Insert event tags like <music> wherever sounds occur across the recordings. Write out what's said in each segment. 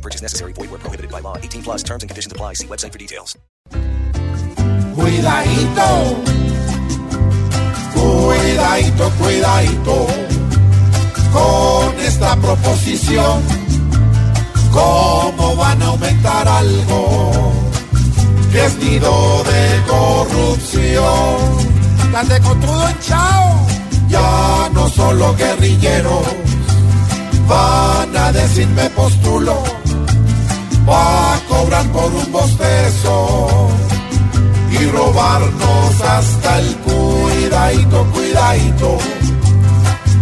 Purchase necessary. Void where prohibited by law. 18 plus terms and conditions apply. See website for details. Cuidadito, cuidadito, cuidadito con esta proposición. ¿Cómo van a aumentar algo que es nido de corrupción? Tan de cotudo chao. Ya no solo guerrilleros van a decirme postulo, hasta el cuidadito, cuidadito,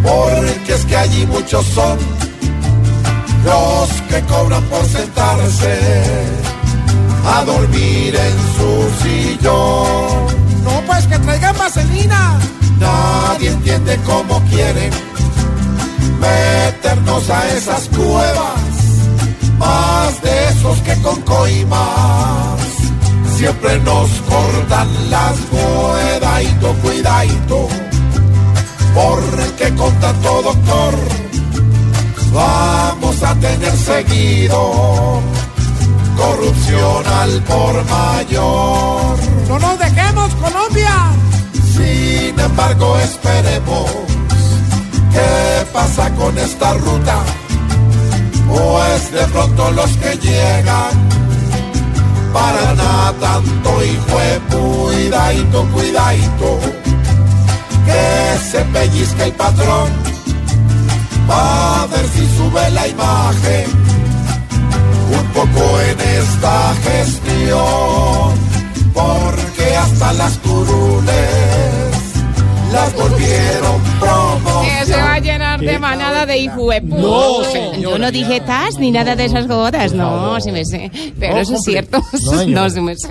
porque es que allí muchos son los que cobran por sentarse a dormir en su sillón. No, pues que traigan vaselina. Nadie entiende cómo quieren meternos a esas cuevas, más de esos que con coimas siempre nos cortan las cuidadito, cuidadito, porque con tanto doctor vamos a tener seguido corrupción al por mayor. No nos dejemos, Colombia. Sin embargo, esperemos qué pasa con esta ruta, pues de pronto los que llegan y fue cuidadito, cuidadito, que se pellizca el patrón, a ver si sube la imagen un poco en esta gestión, porque hasta las curules las volvieron promoción. Se va a llenar de hijuepu. No, señora, Yo no dije tas ni nada de esas godas. No, sí me sé. Pero eso es cierto. No, sí <laughs> me sé.